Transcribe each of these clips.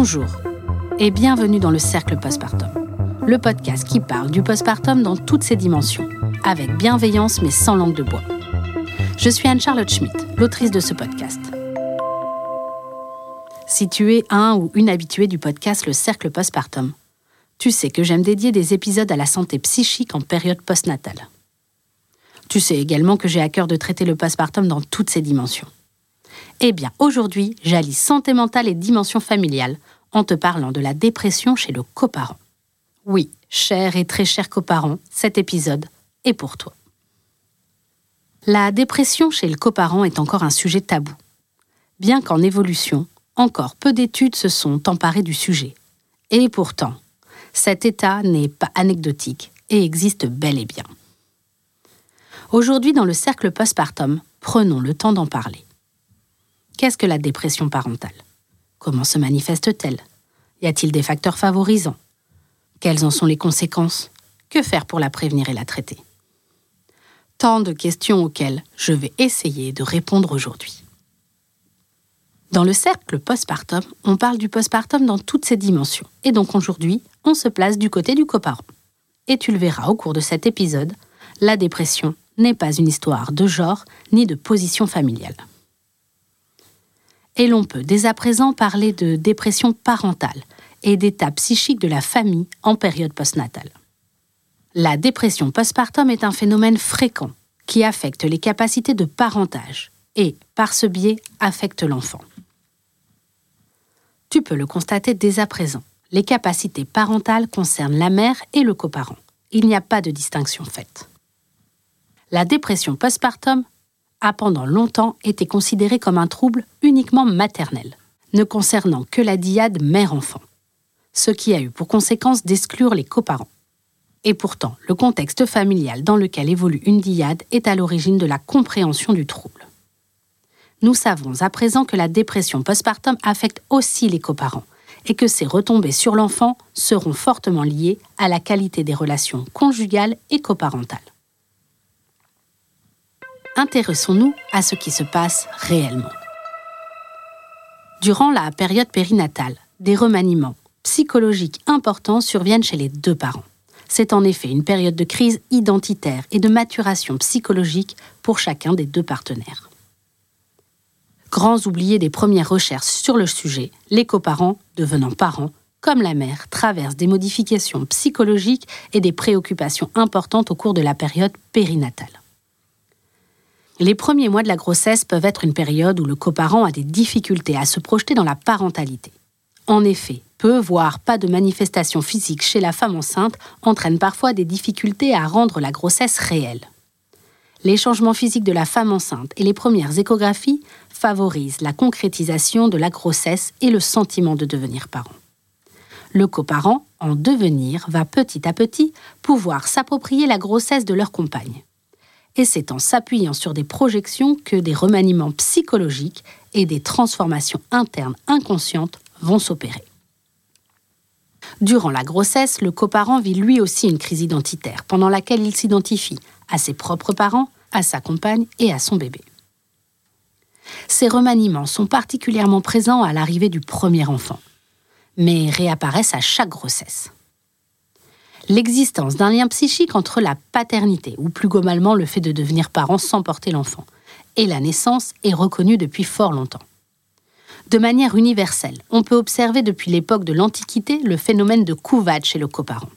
Bonjour et bienvenue dans le Cercle Postpartum, le podcast qui parle du postpartum dans toutes ses dimensions, avec bienveillance mais sans langue de bois. Je suis Anne-Charlotte Schmidt, l'autrice de ce podcast. Si tu es un ou une habituée du podcast Le Cercle Postpartum, tu sais que j'aime dédier des épisodes à la santé psychique en période postnatale. Tu sais également que j'ai à cœur de traiter le postpartum dans toutes ses dimensions. Eh bien, aujourd'hui, j'allie santé mentale et dimension familiale en te parlant de la dépression chez le coparent. Oui, cher et très cher coparent, cet épisode est pour toi. La dépression chez le coparent est encore un sujet tabou. Bien qu'en évolution, encore peu d'études se sont emparées du sujet. Et pourtant, cet état n'est pas anecdotique et existe bel et bien. Aujourd'hui, dans le cercle postpartum, prenons le temps d'en parler. Qu'est-ce que la dépression parentale? Comment se manifeste-t-elle Y a-t-il des facteurs favorisants? Quelles en sont les conséquences? Que faire pour la prévenir et la traiter? Tant de questions auxquelles je vais essayer de répondre aujourd'hui. Dans le cercle postpartum, on parle du postpartum dans toutes ses dimensions. Et donc aujourd'hui, on se place du côté du coparent. Et tu le verras au cours de cet épisode, la dépression n'est pas une histoire de genre ni de position familiale. Et l'on peut dès à présent parler de dépression parentale et d'état psychique de la famille en période postnatale. La dépression postpartum est un phénomène fréquent qui affecte les capacités de parentage et, par ce biais, affecte l'enfant. Tu peux le constater dès à présent. Les capacités parentales concernent la mère et le coparent. Il n'y a pas de distinction faite la dépression postpartum a pendant longtemps été considérée comme un trouble uniquement maternel, ne concernant que la diade mère-enfant, ce qui a eu pour conséquence d'exclure les coparents. Et pourtant, le contexte familial dans lequel évolue une diade est à l'origine de la compréhension du trouble. Nous savons à présent que la dépression postpartum affecte aussi les coparents et que ces retombées sur l'enfant seront fortement liées à la qualité des relations conjugales et coparentales intéressons-nous à ce qui se passe réellement. Durant la période périnatale, des remaniements psychologiques importants surviennent chez les deux parents. C'est en effet une période de crise identitaire et de maturation psychologique pour chacun des deux partenaires. Grands oubliés des premières recherches sur le sujet, les coparents, devenant parents, comme la mère, traversent des modifications psychologiques et des préoccupations importantes au cours de la période périnatale. Les premiers mois de la grossesse peuvent être une période où le coparent a des difficultés à se projeter dans la parentalité. En effet, peu, voire pas de manifestations physiques chez la femme enceinte entraînent parfois des difficultés à rendre la grossesse réelle. Les changements physiques de la femme enceinte et les premières échographies favorisent la concrétisation de la grossesse et le sentiment de devenir parent. Le coparent, en devenir, va petit à petit pouvoir s'approprier la grossesse de leur compagne et c'est en s'appuyant sur des projections que des remaniements psychologiques et des transformations internes inconscientes vont s'opérer. Durant la grossesse, le coparent vit lui aussi une crise identitaire, pendant laquelle il s'identifie à ses propres parents, à sa compagne et à son bébé. Ces remaniements sont particulièrement présents à l'arrivée du premier enfant, mais réapparaissent à chaque grossesse l'existence d'un lien psychique entre la paternité, ou plus globalement le fait de devenir parent sans porter l'enfant, et la naissance est reconnue depuis fort longtemps. De manière universelle, on peut observer depuis l'époque de l'Antiquité le phénomène de couvade chez le coparent.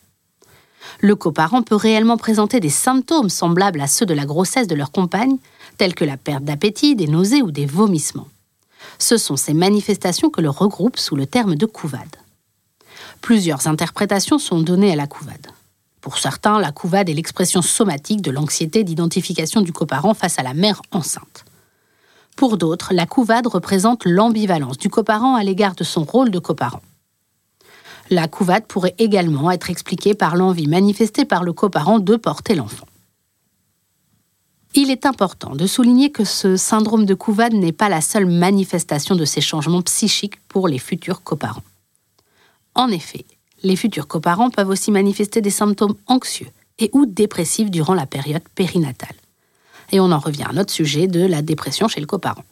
Le coparent peut réellement présenter des symptômes semblables à ceux de la grossesse de leur compagne, tels que la perte d'appétit, des nausées ou des vomissements. Ce sont ces manifestations que l'on regroupe sous le terme de couvade. Plusieurs interprétations sont données à la couvade. Pour certains, la couvade est l'expression somatique de l'anxiété d'identification du coparent face à la mère enceinte. Pour d'autres, la couvade représente l'ambivalence du coparent à l'égard de son rôle de coparent. La couvade pourrait également être expliquée par l'envie manifestée par le coparent de porter l'enfant. Il est important de souligner que ce syndrome de couvade n'est pas la seule manifestation de ces changements psychiques pour les futurs coparents. En effet, les futurs coparents peuvent aussi manifester des symptômes anxieux et ou dépressifs durant la période périnatale. Et on en revient à notre sujet de la dépression chez le coparent.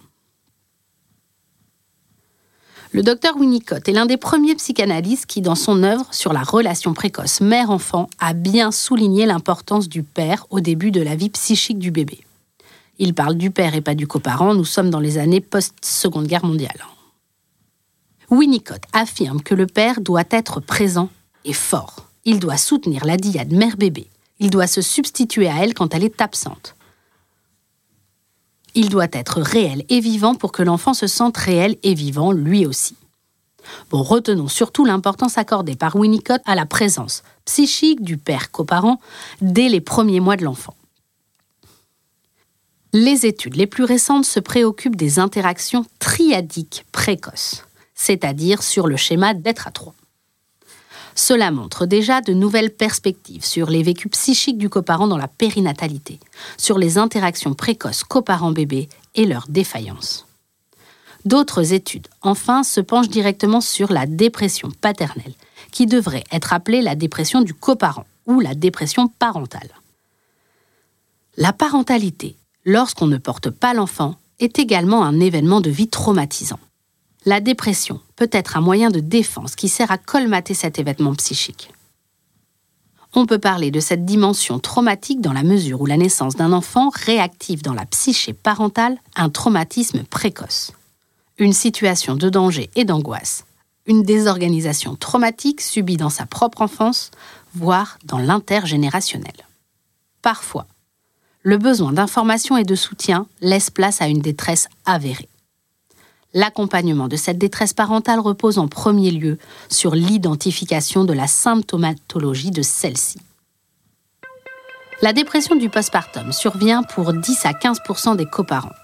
Le docteur Winnicott est l'un des premiers psychanalystes qui, dans son œuvre sur la relation précoce mère-enfant, a bien souligné l'importance du père au début de la vie psychique du bébé. Il parle du père et pas du coparent, nous sommes dans les années post-seconde guerre mondiale. Winnicott affirme que le père doit être présent et fort. Il doit soutenir la diade mère-bébé. Il doit se substituer à elle quand elle est absente. Il doit être réel et vivant pour que l'enfant se sente réel et vivant lui aussi. Bon, retenons surtout l'importance accordée par Winnicott à la présence psychique du père coparent dès les premiers mois de l'enfant. Les études les plus récentes se préoccupent des interactions triadiques précoces, c'est-à-dire sur le schéma d'être à trois. Cela montre déjà de nouvelles perspectives sur les vécus psychiques du coparent dans la périnatalité, sur les interactions précoces coparent-bébé et leurs défaillances. D'autres études, enfin, se penchent directement sur la dépression paternelle, qui devrait être appelée la dépression du coparent ou la dépression parentale. La parentalité, lorsqu'on ne porte pas l'enfant, est également un événement de vie traumatisant. La dépression peut être un moyen de défense qui sert à colmater cet événement psychique. On peut parler de cette dimension traumatique dans la mesure où la naissance d'un enfant réactive dans la psyché parentale un traumatisme précoce. Une situation de danger et d'angoisse, une désorganisation traumatique subie dans sa propre enfance, voire dans l'intergénérationnel. Parfois, le besoin d'information et de soutien laisse place à une détresse avérée. L'accompagnement de cette détresse parentale repose en premier lieu sur l'identification de la symptomatologie de celle-ci. La dépression du postpartum survient pour 10 à 15% des coparents.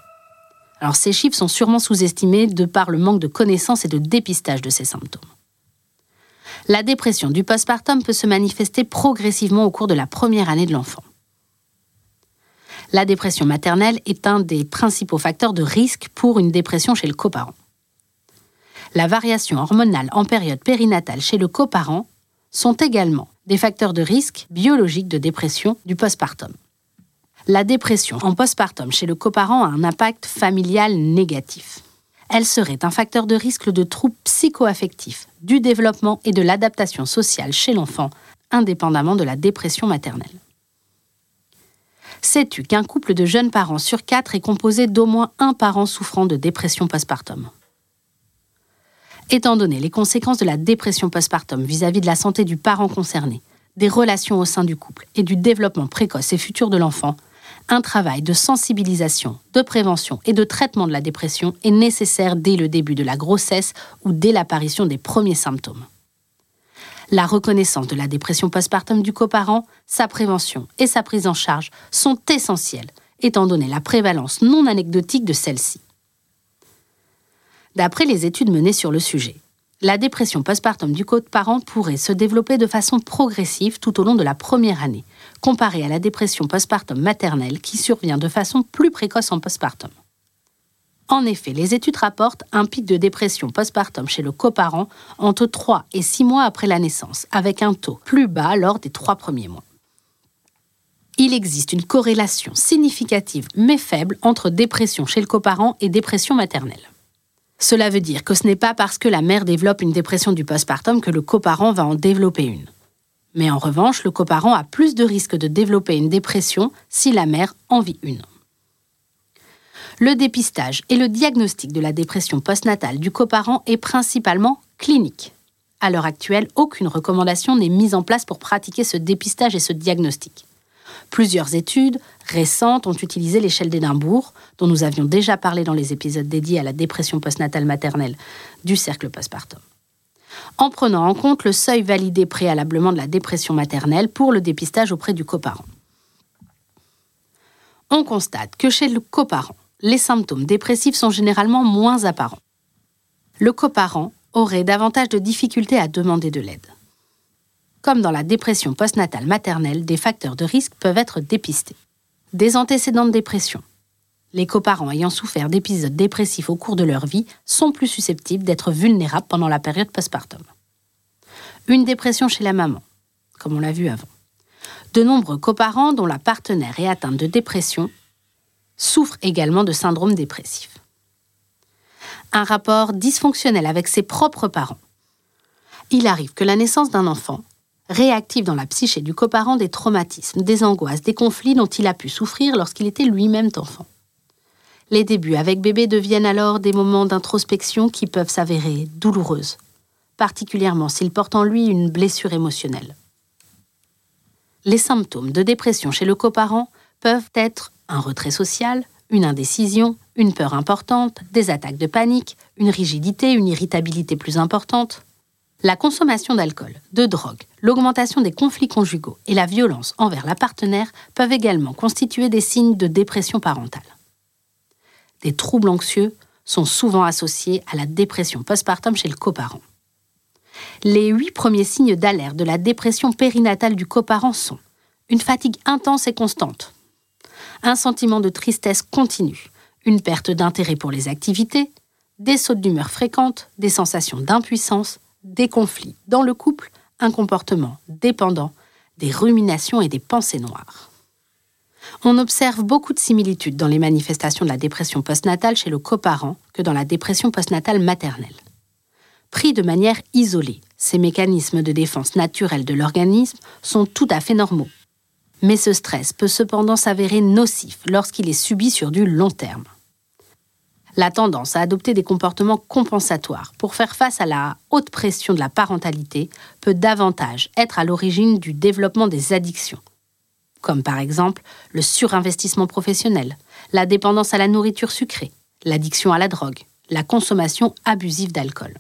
Alors ces chiffres sont sûrement sous-estimés de par le manque de connaissances et de dépistage de ces symptômes. La dépression du postpartum peut se manifester progressivement au cours de la première année de l'enfant la dépression maternelle est un des principaux facteurs de risque pour une dépression chez le coparent. La variation hormonale en période périnatale chez le coparent sont également des facteurs de risque biologique de dépression du postpartum. La dépression en postpartum chez le coparent a un impact familial négatif. Elle serait un facteur de risque de troubles psychoaffectifs, du développement et de l'adaptation sociale chez l'enfant, indépendamment de la dépression maternelle. Sais-tu qu'un couple de jeunes parents sur quatre est composé d'au moins un parent souffrant de dépression postpartum? Étant donné les conséquences de la dépression postpartum vis-à-vis de la santé du parent concerné, des relations au sein du couple et du développement précoce et futur de l'enfant, un travail de sensibilisation, de prévention et de traitement de la dépression est nécessaire dès le début de la grossesse ou dès l'apparition des premiers symptômes la reconnaissance de la dépression postpartum du coparent, sa prévention et sa prise en charge sont essentielles, étant donné la prévalence non anecdotique de celle-ci. D'après les études menées sur le sujet, la dépression postpartum du coparent pourrait se développer de façon progressive tout au long de la première année, comparée à la dépression postpartum maternelle qui survient de façon plus précoce en postpartum. En effet, les études rapportent un pic de dépression postpartum chez le coparent entre 3 et 6 mois après la naissance, avec un taux plus bas lors des 3 premiers mois. Il existe une corrélation significative mais faible entre dépression chez le coparent et dépression maternelle. Cela veut dire que ce n'est pas parce que la mère développe une dépression du postpartum que le coparent va en développer une. Mais en revanche, le coparent a plus de risques de développer une dépression si la mère en vit une. Le dépistage et le diagnostic de la dépression postnatale du coparent est principalement clinique. À l'heure actuelle, aucune recommandation n'est mise en place pour pratiquer ce dépistage et ce diagnostic. Plusieurs études récentes ont utilisé l'échelle d'Édimbourg, dont nous avions déjà parlé dans les épisodes dédiés à la dépression postnatale maternelle du cercle postpartum, en prenant en compte le seuil validé préalablement de la dépression maternelle pour le dépistage auprès du coparent. On constate que chez le coparent, les symptômes dépressifs sont généralement moins apparents. Le coparent aurait davantage de difficultés à demander de l'aide. Comme dans la dépression postnatale maternelle, des facteurs de risque peuvent être dépistés. Des antécédents de dépression. Les coparents ayant souffert d'épisodes dépressifs au cours de leur vie sont plus susceptibles d'être vulnérables pendant la période postpartum. Une dépression chez la maman, comme on l'a vu avant. De nombreux coparents dont la partenaire est atteinte de dépression souffrent également de syndrome dépressif. un rapport dysfonctionnel avec ses propres parents. Il arrive que la naissance d'un enfant réactive dans la psyché du coparent des traumatismes, des angoisses, des conflits dont il a pu souffrir lorsqu'il était lui-même enfant. Les débuts avec bébé deviennent alors des moments d'introspection qui peuvent s'avérer douloureuses, particulièrement s'il porte en lui une blessure émotionnelle. Les symptômes de dépression chez le coparent peuvent être un retrait social, une indécision, une peur importante, des attaques de panique, une rigidité, une irritabilité plus importante. La consommation d'alcool, de drogue, l'augmentation des conflits conjugaux et la violence envers la partenaire peuvent également constituer des signes de dépression parentale. Des troubles anxieux sont souvent associés à la dépression postpartum chez le coparent. Les huit premiers signes d'alerte de la dépression périnatale du coparent sont une fatigue intense et constante, un sentiment de tristesse continue, une perte d'intérêt pour les activités, des sautes d'humeur fréquentes, des sensations d'impuissance, des conflits dans le couple, un comportement dépendant, des ruminations et des pensées noires. On observe beaucoup de similitudes dans les manifestations de la dépression postnatale chez le coparent que dans la dépression postnatale maternelle. Pris de manière isolée, ces mécanismes de défense naturels de l'organisme sont tout à fait normaux. Mais ce stress peut cependant s'avérer nocif lorsqu'il est subi sur du long terme la tendance à adopter des comportements compensatoires pour faire face à la haute pression de la parentalité peut davantage être à l'origine du développement des addictions, comme par exemple le surinvestissement professionnel, la dépendance à la nourriture sucrée, l'addiction à la drogue, la consommation abusive d'alcool.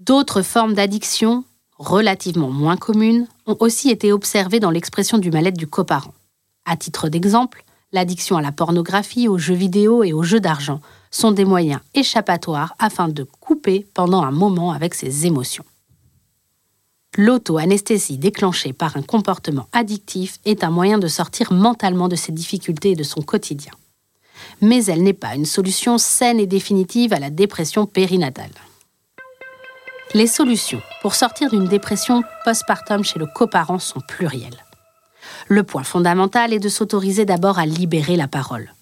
D'autres formes d'addiction, relativement moins communes, ont aussi été observées dans l'expression du mal-être du coparent. À titre d'exemple, l'addiction à la pornographie, aux jeux vidéo et aux jeux d'argent sont des moyens échappatoires afin de couper pendant un moment avec ses émotions. L'auto-anesthésie déclenchée par un comportement addictif est un moyen de sortir mentalement de ses difficultés et de son quotidien. Mais elle n'est pas une solution saine et définitive à la dépression périnatale. Les solutions pour sortir d'une dépression postpartum chez le coparent sont plurielles. Le point fondamental est de s'autoriser d'abord à libérer la parole.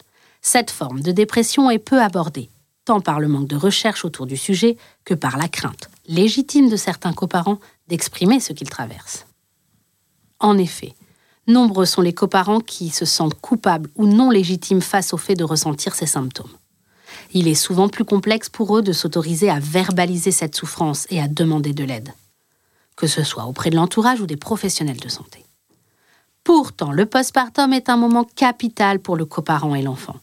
Cette forme de dépression est peu abordée, tant par le manque de recherche autour du sujet que par la crainte, légitime de certains coparents, d'exprimer ce qu'ils traversent. En effet, nombreux sont les coparents qui se sentent coupables ou non légitimes face au fait de ressentir ces symptômes. Il est souvent plus complexe pour eux de s'autoriser à verbaliser cette souffrance et à demander de l'aide, que ce soit auprès de l'entourage ou des professionnels de santé. Pourtant, le postpartum est un moment capital pour le coparent et l'enfant.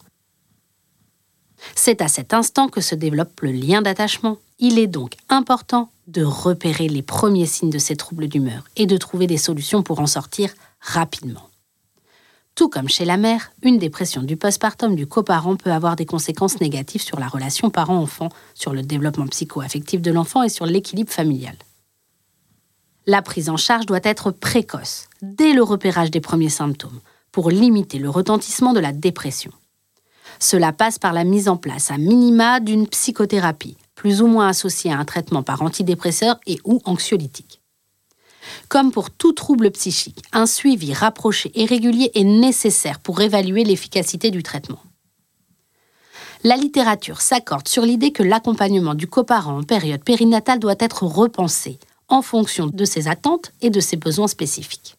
C'est à cet instant que se développe le lien d'attachement. Il est donc important de repérer les premiers signes de ces troubles d'humeur et de trouver des solutions pour en sortir rapidement. Tout comme chez la mère, une dépression du postpartum du coparent peut avoir des conséquences négatives sur la relation parent-enfant, sur le développement psycho-affectif de l'enfant et sur l'équilibre familial. La prise en charge doit être précoce, dès le repérage des premiers symptômes, pour limiter le retentissement de la dépression. Cela passe par la mise en place à minima d'une psychothérapie, plus ou moins associée à un traitement par antidépresseur et ou anxiolytique. Comme pour tout trouble psychique, un suivi rapproché et régulier est nécessaire pour évaluer l'efficacité du traitement. La littérature s'accorde sur l'idée que l'accompagnement du coparent en période périnatale doit être repensé, en fonction de ses attentes et de ses besoins spécifiques.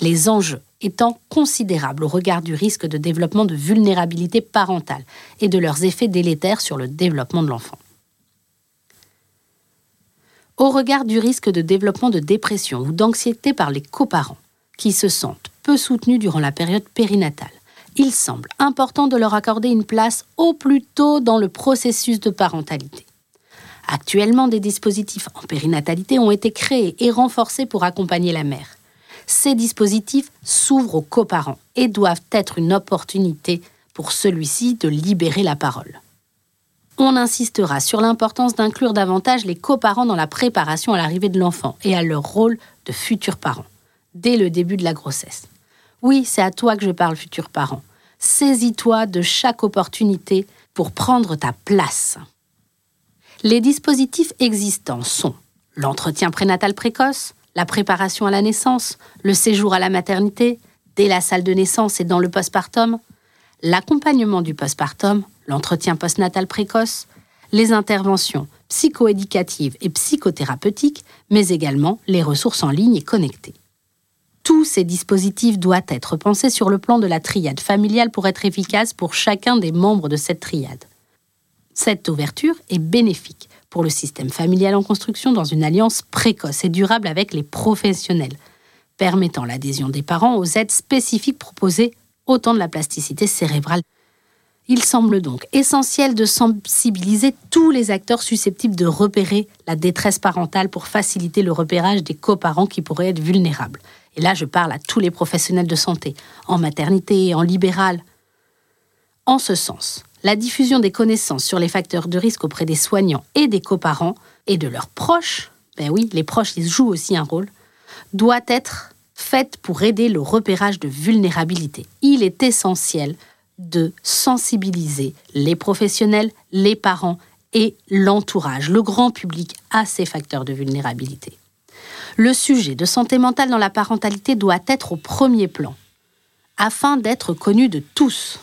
Les enjeux étant considérables au regard du risque de développement de vulnérabilité parentale et de leurs effets délétères sur le développement de l'enfant. Au regard du risque de développement de dépression ou d'anxiété par les coparents, qui se sentent peu soutenus durant la période périnatale, il semble important de leur accorder une place au plus tôt dans le processus de parentalité. Actuellement, des dispositifs en périnatalité ont été créés et renforcés pour accompagner la mère. Ces dispositifs s'ouvrent aux coparents et doivent être une opportunité pour celui-ci de libérer la parole. On insistera sur l'importance d'inclure davantage les coparents dans la préparation à l'arrivée de l'enfant et à leur rôle de futurs parents, dès le début de la grossesse. Oui, c'est à toi que je parle, futur parent. Saisis-toi de chaque opportunité pour prendre ta place. Les dispositifs existants sont l'entretien prénatal précoce, la préparation à la naissance, le séjour à la maternité, dès la salle de naissance et dans le postpartum, l'accompagnement du postpartum, l'entretien postnatal précoce, les interventions psychoéducatives et psychothérapeutiques, mais également les ressources en ligne et connectées. Tous ces dispositifs doivent être pensés sur le plan de la triade familiale pour être efficaces pour chacun des membres de cette triade. Cette ouverture est bénéfique pour le système familial en construction dans une alliance précoce et durable avec les professionnels, permettant l'adhésion des parents aux aides spécifiques proposées au temps de la plasticité cérébrale. Il semble donc essentiel de sensibiliser tous les acteurs susceptibles de repérer la détresse parentale pour faciliter le repérage des coparents qui pourraient être vulnérables. Et là, je parle à tous les professionnels de santé, en maternité, en libéral. En ce sens, la diffusion des connaissances sur les facteurs de risque auprès des soignants et des coparents et de leurs proches, ben oui, les proches, ils jouent aussi un rôle, doit être faite pour aider le repérage de vulnérabilité. Il est essentiel de sensibiliser les professionnels, les parents et l'entourage, le grand public à ces facteurs de vulnérabilité. Le sujet de santé mentale dans la parentalité doit être au premier plan, afin d'être connu de tous.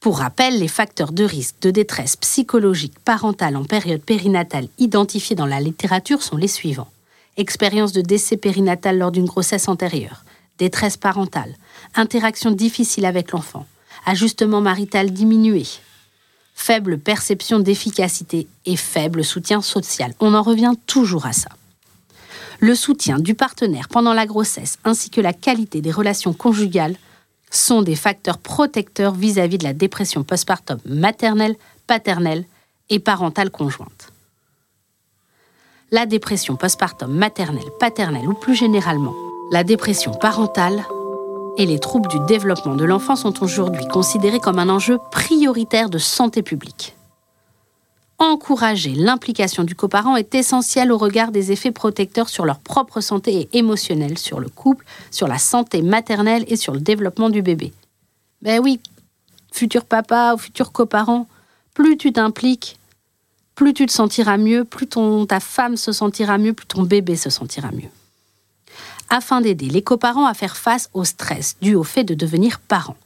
Pour rappel, les facteurs de risque de détresse psychologique parentale en période périnatale identifiés dans la littérature sont les suivants. Expérience de décès périnatal lors d'une grossesse antérieure, détresse parentale, interaction difficile avec l'enfant, ajustement marital diminué, faible perception d'efficacité et faible soutien social. On en revient toujours à ça. Le soutien du partenaire pendant la grossesse ainsi que la qualité des relations conjugales sont des facteurs protecteurs vis-à-vis de la dépression postpartum maternelle, paternelle et parentale conjointe. La dépression postpartum maternelle, paternelle ou plus généralement la dépression parentale et les troubles du développement de l'enfant sont aujourd'hui considérés comme un enjeu prioritaire de santé publique. Encourager l'implication du coparent est essentiel au regard des effets protecteurs sur leur propre santé et émotionnelle, sur le couple, sur la santé maternelle et sur le développement du bébé. Ben oui, futur papa ou futur coparent, plus tu t'impliques, plus tu te sentiras mieux, plus ta femme se sentira mieux, plus ton bébé se sentira mieux afin d'aider les coparents à faire face au stress dû au fait de devenir parents.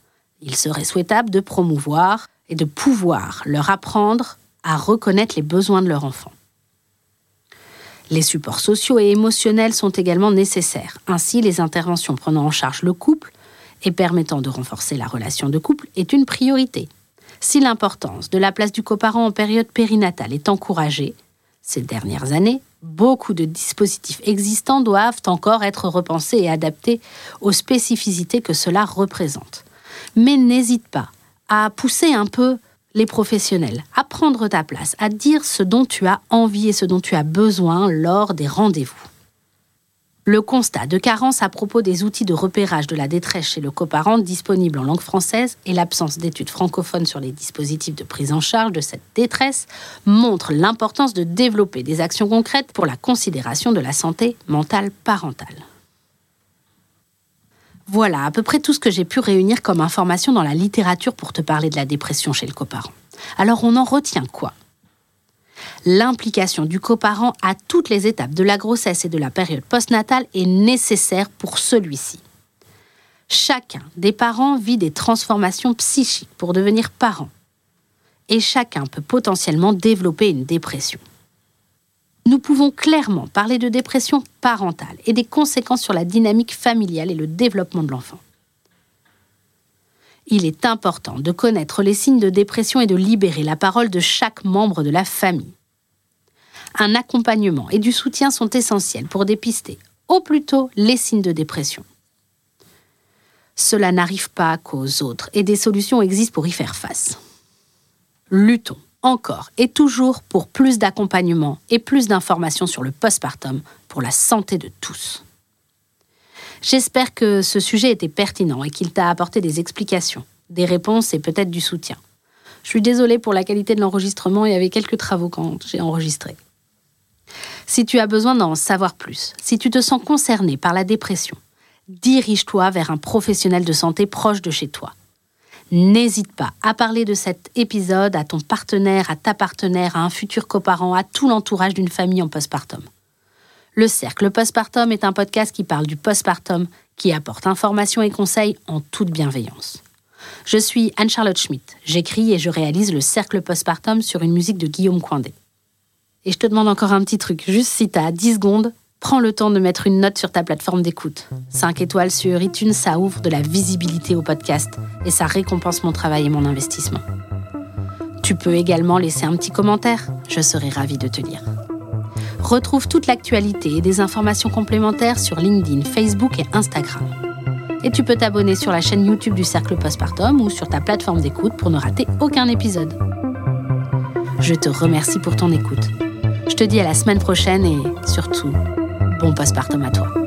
Il serait souhaitable de promouvoir et de pouvoir leur apprendre à reconnaître les besoins de leur enfant. Les supports sociaux et émotionnels sont également nécessaires. Ainsi, les interventions prenant en charge le couple et permettant de renforcer la relation de couple est une priorité. Si l'importance de la place du coparent en période périnatale est encouragée, ces dernières années, beaucoup de dispositifs existants doivent encore être repensés et adaptés aux spécificités que cela représente. Mais n'hésite pas à pousser un peu les professionnels, à prendre ta place, à dire ce dont tu as envie et ce dont tu as besoin lors des rendez-vous. Le constat de carence à propos des outils de repérage de la détresse chez le coparent disponibles en langue française et l'absence d'études francophones sur les dispositifs de prise en charge de cette détresse montrent l'importance de développer des actions concrètes pour la considération de la santé mentale parentale. Voilà à peu près tout ce que j'ai pu réunir comme information dans la littérature pour te parler de la dépression chez le coparent. Alors on en retient quoi? L'implication du coparent à toutes les étapes de la grossesse et de la période postnatale est nécessaire pour celui-ci. Chacun des parents vit des transformations psychiques pour devenir parent. Et chacun peut potentiellement développer une dépression. Nous pouvons clairement parler de dépression parentale et des conséquences sur la dynamique familiale et le développement de l'enfant. Il est important de connaître les signes de dépression et de libérer la parole de chaque membre de la famille un accompagnement et du soutien sont essentiels pour dépister au plus tôt les signes de dépression. Cela n'arrive pas qu'aux autres et des solutions existent pour y faire face. Luttons encore et toujours pour plus d'accompagnement et plus d'informations sur le postpartum pour la santé de tous. J'espère que ce sujet était pertinent et qu'il t'a apporté des explications, des réponses et peut-être du soutien. Je suis désolée pour la qualité de l'enregistrement, il y quelques travaux quand j'ai enregistré. Si tu as besoin d'en savoir plus, si tu te sens concerné par la dépression, dirige-toi vers un professionnel de santé proche de chez toi. N'hésite pas à parler de cet épisode à ton partenaire, à ta partenaire, à un futur coparent, à tout l'entourage d'une famille en postpartum. Le Cercle Postpartum est un podcast qui parle du postpartum, qui apporte informations et conseils en toute bienveillance. Je suis Anne-Charlotte Schmitt. J'écris et je réalise le cercle postpartum sur une musique de Guillaume Coindé. Et je te demande encore un petit truc, juste si tu as 10 secondes, prends le temps de mettre une note sur ta plateforme d'écoute. 5 étoiles sur iTunes, ça ouvre de la visibilité au podcast et ça récompense mon travail et mon investissement. Tu peux également laisser un petit commentaire, je serai ravie de te lire. Retrouve toute l'actualité et des informations complémentaires sur LinkedIn, Facebook et Instagram. Et tu peux t'abonner sur la chaîne YouTube du Cercle Postpartum ou sur ta plateforme d'écoute pour ne rater aucun épisode. Je te remercie pour ton écoute. Je te dis à la semaine prochaine et surtout, bon postpartum à toi.